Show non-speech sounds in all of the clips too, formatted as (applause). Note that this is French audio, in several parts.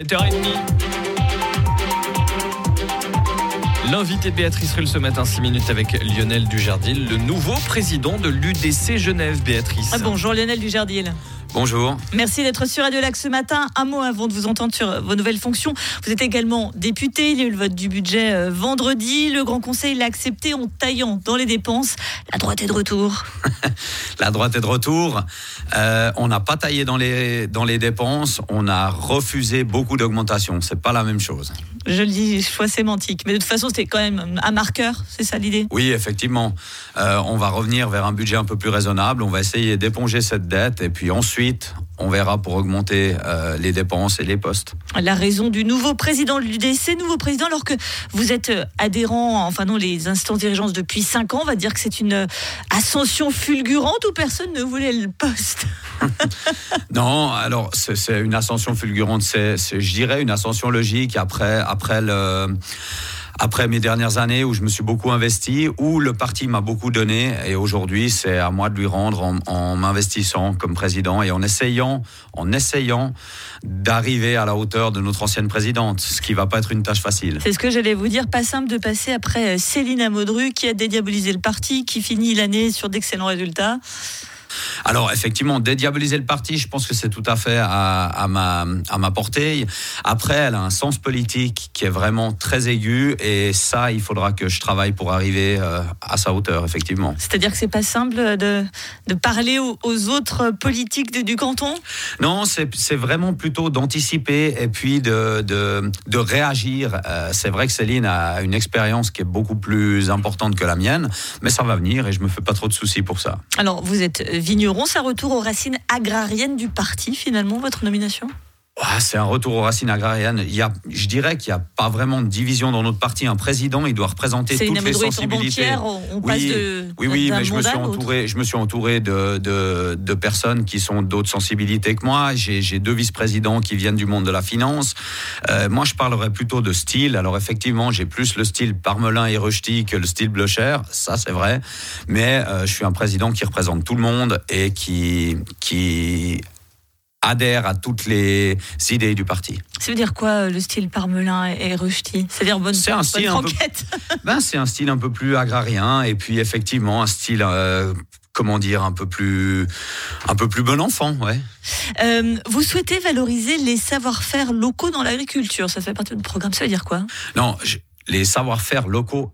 7h30. L'invité Béatrice Rulle ce matin, 6 minutes avec Lionel Dujardil, le nouveau président de l'UDC Genève, Béatrice. Ah, bonjour Lionel Dujardil. Bonjour. Merci d'être sur Radio Lac ce matin. Un mot avant de vous entendre sur vos nouvelles fonctions. Vous êtes également député. Il y a eu le vote du budget euh, vendredi. Le Grand Conseil l'a accepté en taillant dans les dépenses. La droite est de retour. (laughs) La droite est de retour. Euh, on n'a pas taillé dans les, dans les dépenses. On a refusé beaucoup d'augmentations. C'est pas la même chose. Je le dis, choix sémantique. Mais de toute façon, c'était quand même un marqueur. C'est ça l'idée? Oui, effectivement. Euh, on va revenir vers un budget un peu plus raisonnable. On va essayer d'éponger cette dette. Et puis ensuite, on verra pour augmenter euh, les dépenses et les postes. La raison du nouveau président de l'UDC, nouveau président, alors que vous êtes euh, adhérent, enfin non, les instances dirigeantes depuis 5 ans, on va dire que c'est une euh, ascension fulgurante où personne ne voulait le poste? (laughs) non, alors c'est une ascension fulgurante, c'est, je dirais, une ascension logique après, après le après mes dernières années où je me suis beaucoup investi, où le parti m'a beaucoup donné, et aujourd'hui c'est à moi de lui rendre en, m'investissant comme président et en essayant, en essayant d'arriver à la hauteur de notre ancienne présidente, ce qui va pas être une tâche facile. C'est ce que j'allais vous dire, pas simple de passer après Céline Amodru qui a dédiabolisé le parti, qui finit l'année sur d'excellents résultats. Alors effectivement, dédiaboliser le parti, je pense que c'est tout à fait à, ma, à ma portée. Après, elle a un sens politique qui est vraiment très aigu et ça, il faudra que je travaille pour arriver euh, à sa hauteur, effectivement. C'est-à-dire que c'est pas simple de, de parler aux, autres politiques du canton? Non, c'est vraiment plutôt d'anticiper et puis de, de, de réagir. Euh, c'est vrai que Céline a une expérience qui est beaucoup plus importante que la mienne, mais ça va venir et je me fais pas trop de soucis pour ça. Alors, vous êtes vigneron, ça retour aux racines agrariennes du parti, finalement, votre nomination? Ah, c'est un retour aux racines agrariennes. Il y a, je dirais qu'il n'y a pas vraiment de division dans notre parti. Un président, il doit représenter toutes les sensibilités. On passe de, oui, oui, mais je me suis entouré, je me suis entouré de, de, personnes qui sont d'autres sensibilités que moi. J'ai deux vice-présidents qui viennent du monde de la finance. Euh, moi, je parlerais plutôt de style. Alors effectivement, j'ai plus le style Parmelin et Rusty que le style Blocher. Ça, c'est vrai. Mais euh, je suis un président qui représente tout le monde et qui qui adhère à toutes les idées du parti. Ça veut dire quoi euh, le style Parmelin et Rusty? C'est-à-dire bonne, c'est un style peu, (laughs) ben, C'est un style un peu plus agrarien et puis effectivement un style... Euh, comment dire, un peu plus, un peu plus bon enfant, ouais. Euh, vous souhaitez valoriser les savoir-faire locaux dans l'agriculture? Ça fait partie du programme. Ça veut dire quoi? Non, les savoir-faire locaux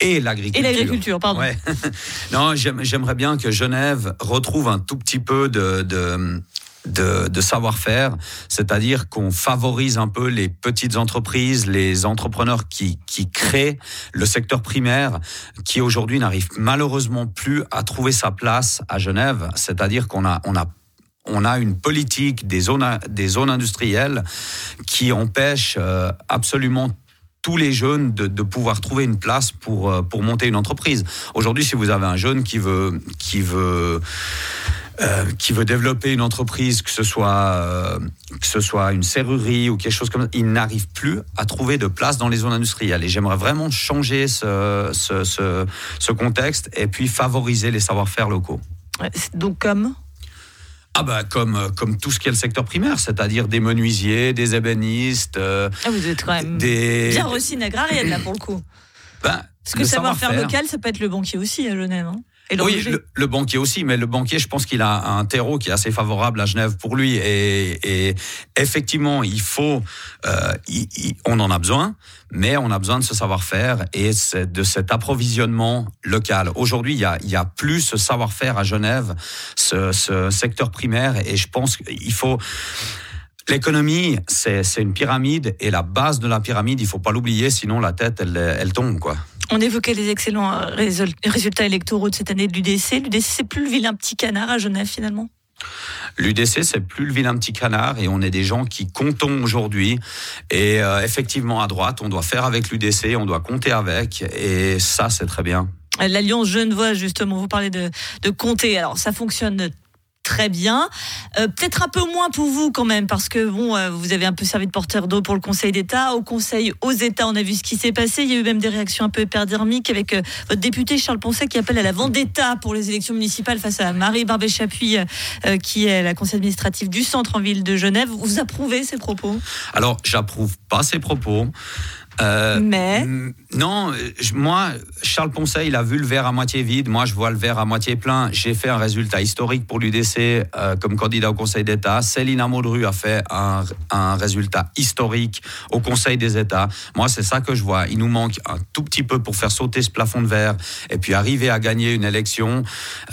et l'agriculture. Et l'agriculture, pardon. Ouais. (laughs) non, j'aimerais bien que Genève retrouve un tout petit peu de, de de, savoir-faire, c'est-à-dire qu'on favorise un peu les petites entreprises, les entrepreneurs qui, qui créent le secteur primaire, qui aujourd'hui n'arrive malheureusement plus à trouver sa place à Genève, c'est-à-dire qu'on a, on a on a une politique des zones, des zones industrielles qui empêche euh, absolument tous les jeunes de, de, pouvoir trouver une place pour, euh, pour monter une entreprise. Aujourd'hui, si vous avez un jeune qui veut, qui veut euh, qui veut développer une entreprise, que ce soit euh, que ce soit une serrurerie ou quelque chose comme ça, il n'arrive plus à trouver de place dans les zones industrielles. Et j'aimerais vraiment changer ce, ce, ce, ce, contexte et puis favoriser les savoir-faire locaux. Donc comme? Ah bah comme comme tout ce qui est le secteur primaire, c'est-à-dire des menuisiers, des ébénistes. Euh, ah vous êtes quand même des... bien racine agrarienne là pour le coup. Ben, Parce que savoir-faire local, ça peut être le banquier aussi à Genève. Hein oui, le, banquier aussi, mais le banquier, je pense qu'il a un terreau qui est assez favorable à Genève pour lui. Et, effectivement, il faut, euh, on en a besoin, mais on a besoin de ce savoir-faire et de cet approvisionnement local. Aujourd'hui, il y a, il y a plus ce savoir-faire à Genève, ce, ce secteur primaire, et je pense qu'il faut L'économie, c'est une pyramide et la base de la pyramide, il faut pas l'oublier, sinon la tête, elle, elle tombe. quoi. On évoquait les excellents euh, résultats électoraux de cette année de l'UDC. L'UDC, c'est plus le vilain petit canard à Genève finalement L'UDC, c'est plus le vilain petit canard et on est des gens qui comptons aujourd'hui. Et euh, effectivement, à droite, on doit faire avec l'UDC, on doit compter avec. Et ça, c'est très bien. L'Alliance Genevois, justement, vous parlez de, de compter. Alors, ça fonctionne très bien. Euh, peut-être un peu moins pour vous quand même, parce que bon, euh, vous avez un peu servi de porteur d'eau pour le Conseil d'État. Au Conseil aux États, on a vu ce qui s'est passé. Il y a eu même des réactions un peu épidermiques avec euh, votre député Charles Poncet qui appelle à la vendetta pour les élections municipales face à Marie Barbet-Chapuis, qui est la conseillère administrative du centre en ville de Genève. Vous approuvez ces propos? Alors, j'approuve pas ces propos. Euh, mais non, moi, Charles Poncet, il a vu le verre à moitié vide. Moi, je vois le verre à moitié plein. J'ai fait un résultat historique pour l'UDC euh, comme candidat au Conseil d'État. Céline Maudru a fait un, un, résultat historique au Conseil des États. Moi, c'est ça que je vois. Il nous manque un tout petit peu pour faire sauter ce plafond de verre et puis arriver à gagner une élection.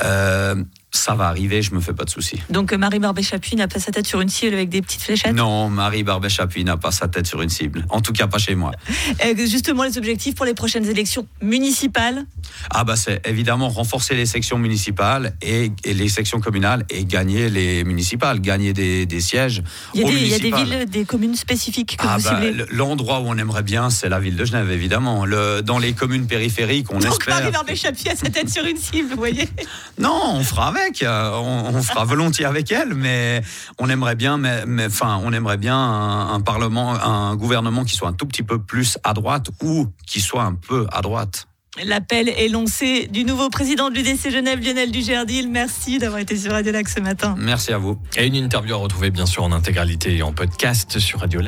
Euh, ça va arriver, je me fais pas de soucis. Donc euh, Marie Barbet-Chapuis n'a pas sa tête sur une cible avec des petites fléchettes? Non, Marie Barbet-Chapuis n'a pas sa tête sur une cible. En tout cas, pas chez moi. (laughs) justement, les objectifs pour les prochaines élections municipales? Ah bah c'est évidemment renforcer les sections municipales et, les sections communales et gagner les municipales, gagner des, sièges. Il y, a des, il y, a des, villes, des communes spécifiques que ah vous bah, ciblez L'endroit où on aimerait bien, c'est la ville de Genève, évidemment. Le, dans les communes périphériques, on Donc espère... Marie Barbet-Chapuis a sa tête sur une cible, vous voyez? Non, on fera avec. Euh, on, fera volontiers avec elle, mais on aimerait bien, mais, enfin, on aimerait bien un, parlement, un gouvernement qui soit un tout petit peu plus à droite ou qui soit un peu à droite. L'appel est lancé du nouveau président de l'UDC Genève, Lionel Dugerdil. Merci d'avoir été sur Radio Lac ce matin. Merci à vous. Et une interview à retrouver bien sûr en intégralité et en podcast sur Radio Lac.